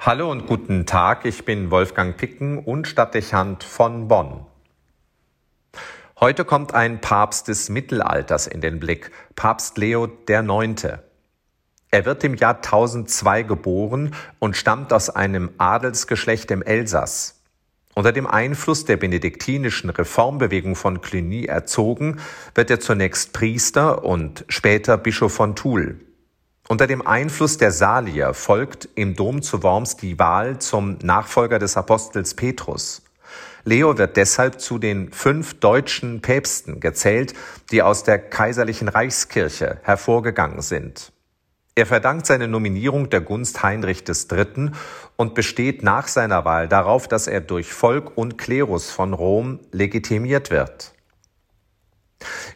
Hallo und guten Tag, ich bin Wolfgang Picken und Stadtdechant von Bonn. Heute kommt ein Papst des Mittelalters in den Blick, Papst Leo IX. Er wird im Jahr 1002 geboren und stammt aus einem Adelsgeschlecht im Elsass. Unter dem Einfluss der benediktinischen Reformbewegung von Cluny erzogen, wird er zunächst Priester und später Bischof von Toul. Unter dem Einfluss der Salier folgt im Dom zu Worms die Wahl zum Nachfolger des Apostels Petrus. Leo wird deshalb zu den fünf deutschen Päpsten gezählt, die aus der kaiserlichen Reichskirche hervorgegangen sind. Er verdankt seine Nominierung der Gunst Heinrich III. und besteht nach seiner Wahl darauf, dass er durch Volk und Klerus von Rom legitimiert wird.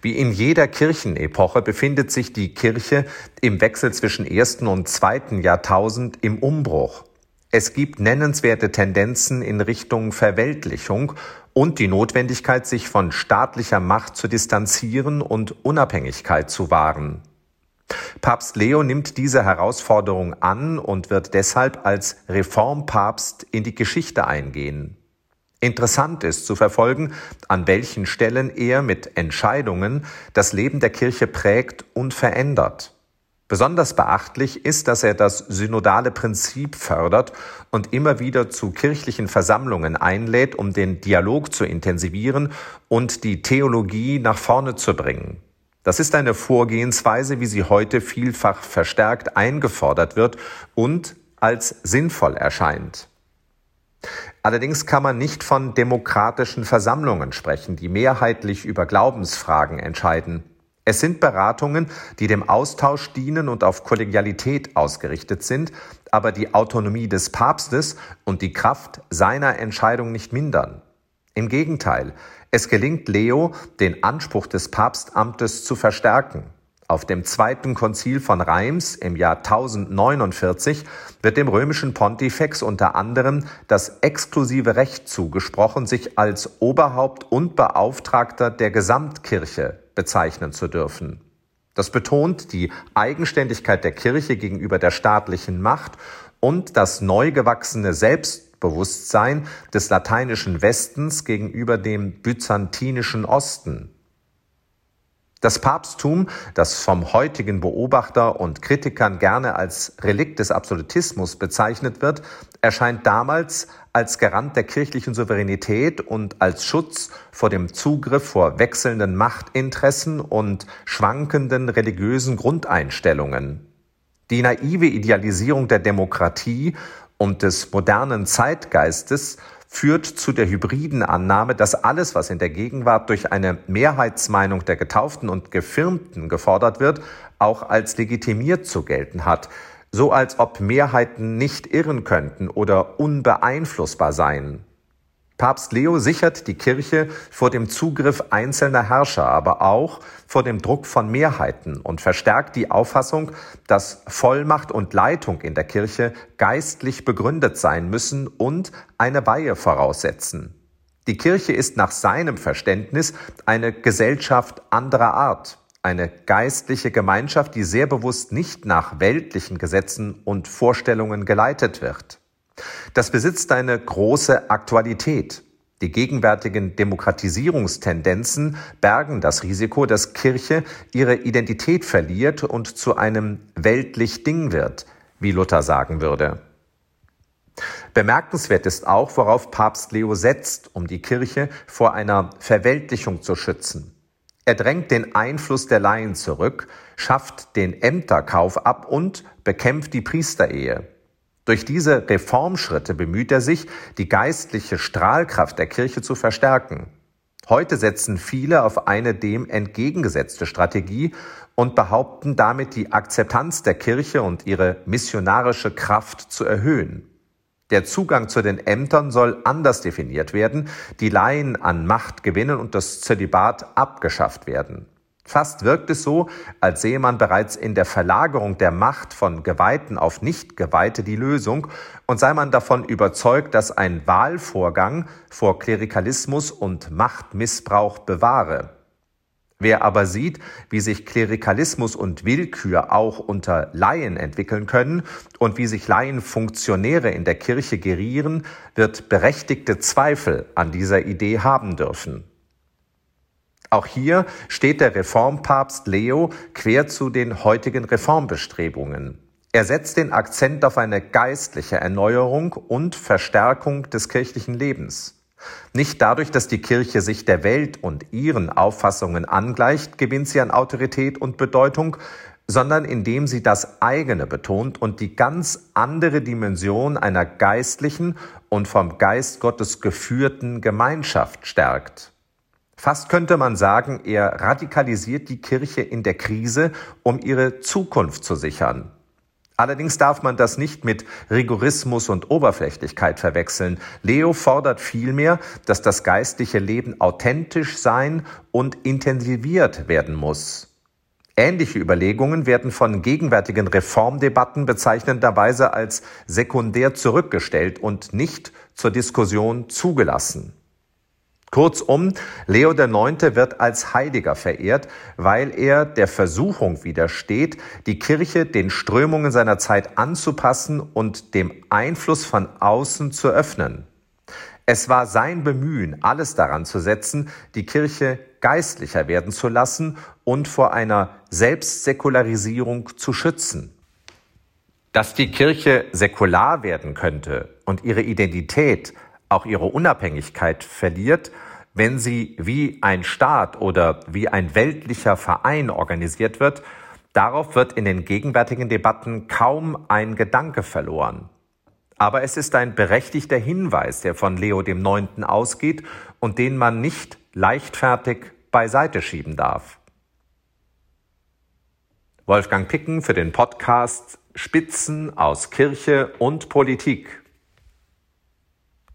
Wie in jeder Kirchenepoche befindet sich die Kirche im Wechsel zwischen ersten und zweiten Jahrtausend im Umbruch. Es gibt nennenswerte Tendenzen in Richtung Verweltlichung und die Notwendigkeit, sich von staatlicher Macht zu distanzieren und Unabhängigkeit zu wahren. Papst Leo nimmt diese Herausforderung an und wird deshalb als Reformpapst in die Geschichte eingehen. Interessant ist zu verfolgen, an welchen Stellen er mit Entscheidungen das Leben der Kirche prägt und verändert. Besonders beachtlich ist, dass er das synodale Prinzip fördert und immer wieder zu kirchlichen Versammlungen einlädt, um den Dialog zu intensivieren und die Theologie nach vorne zu bringen. Das ist eine Vorgehensweise, wie sie heute vielfach verstärkt eingefordert wird und als sinnvoll erscheint. Allerdings kann man nicht von demokratischen Versammlungen sprechen, die mehrheitlich über Glaubensfragen entscheiden. Es sind Beratungen, die dem Austausch dienen und auf Kollegialität ausgerichtet sind, aber die Autonomie des Papstes und die Kraft seiner Entscheidung nicht mindern. Im Gegenteil, es gelingt Leo, den Anspruch des Papstamtes zu verstärken. Auf dem zweiten Konzil von Reims im Jahr 1049 wird dem römischen Pontifex unter anderem das exklusive Recht zugesprochen, sich als Oberhaupt und Beauftragter der Gesamtkirche bezeichnen zu dürfen. Das betont die Eigenständigkeit der Kirche gegenüber der staatlichen Macht und das neu gewachsene Selbstbewusstsein des lateinischen Westens gegenüber dem byzantinischen Osten. Das Papsttum, das vom heutigen Beobachter und Kritikern gerne als Relikt des Absolutismus bezeichnet wird, erscheint damals als Garant der kirchlichen Souveränität und als Schutz vor dem Zugriff vor wechselnden Machtinteressen und schwankenden religiösen Grundeinstellungen. Die naive Idealisierung der Demokratie und des modernen Zeitgeistes führt zu der hybriden Annahme, dass alles, was in der Gegenwart durch eine Mehrheitsmeinung der Getauften und Gefirmten gefordert wird, auch als legitimiert zu gelten hat, so als ob Mehrheiten nicht irren könnten oder unbeeinflussbar seien. Papst Leo sichert die Kirche vor dem Zugriff einzelner Herrscher, aber auch vor dem Druck von Mehrheiten und verstärkt die Auffassung, dass Vollmacht und Leitung in der Kirche geistlich begründet sein müssen und eine Weihe voraussetzen. Die Kirche ist nach seinem Verständnis eine Gesellschaft anderer Art, eine geistliche Gemeinschaft, die sehr bewusst nicht nach weltlichen Gesetzen und Vorstellungen geleitet wird. Das besitzt eine große Aktualität. Die gegenwärtigen Demokratisierungstendenzen bergen das Risiko, dass Kirche ihre Identität verliert und zu einem weltlich Ding wird, wie Luther sagen würde. Bemerkenswert ist auch, worauf Papst Leo setzt, um die Kirche vor einer Verweltlichung zu schützen. Er drängt den Einfluss der Laien zurück, schafft den Ämterkauf ab und bekämpft die Priesterehe. Durch diese Reformschritte bemüht er sich, die geistliche Strahlkraft der Kirche zu verstärken. Heute setzen viele auf eine dem entgegengesetzte Strategie und behaupten damit die Akzeptanz der Kirche und ihre missionarische Kraft zu erhöhen. Der Zugang zu den Ämtern soll anders definiert werden, die Laien an Macht gewinnen und das Zölibat abgeschafft werden. Fast wirkt es so, als sehe man bereits in der Verlagerung der Macht von Geweihten auf Nichtgeweihte die Lösung und sei man davon überzeugt, dass ein Wahlvorgang vor Klerikalismus und Machtmissbrauch bewahre. Wer aber sieht, wie sich Klerikalismus und Willkür auch unter Laien entwickeln können und wie sich Laienfunktionäre in der Kirche gerieren, wird berechtigte Zweifel an dieser Idee haben dürfen. Auch hier steht der Reformpapst Leo quer zu den heutigen Reformbestrebungen. Er setzt den Akzent auf eine geistliche Erneuerung und Verstärkung des kirchlichen Lebens. Nicht dadurch, dass die Kirche sich der Welt und ihren Auffassungen angleicht, gewinnt sie an Autorität und Bedeutung, sondern indem sie das eigene betont und die ganz andere Dimension einer geistlichen und vom Geist Gottes geführten Gemeinschaft stärkt. Fast könnte man sagen, er radikalisiert die Kirche in der Krise, um ihre Zukunft zu sichern. Allerdings darf man das nicht mit Rigorismus und Oberflächlichkeit verwechseln. Leo fordert vielmehr, dass das geistliche Leben authentisch sein und intensiviert werden muss. Ähnliche Überlegungen werden von gegenwärtigen Reformdebatten bezeichnenderweise als sekundär zurückgestellt und nicht zur Diskussion zugelassen. Kurzum, Leo IX. wird als Heiliger verehrt, weil er der Versuchung widersteht, die Kirche den Strömungen seiner Zeit anzupassen und dem Einfluss von außen zu öffnen. Es war sein Bemühen, alles daran zu setzen, die Kirche geistlicher werden zu lassen und vor einer Selbstsäkularisierung zu schützen. Dass die Kirche säkular werden könnte und ihre Identität auch ihre Unabhängigkeit verliert, wenn sie wie ein Staat oder wie ein weltlicher Verein organisiert wird, darauf wird in den gegenwärtigen Debatten kaum ein Gedanke verloren. Aber es ist ein berechtigter Hinweis, der von Leo dem Neunten ausgeht und den man nicht leichtfertig beiseite schieben darf. Wolfgang Picken für den Podcast Spitzen aus Kirche und Politik.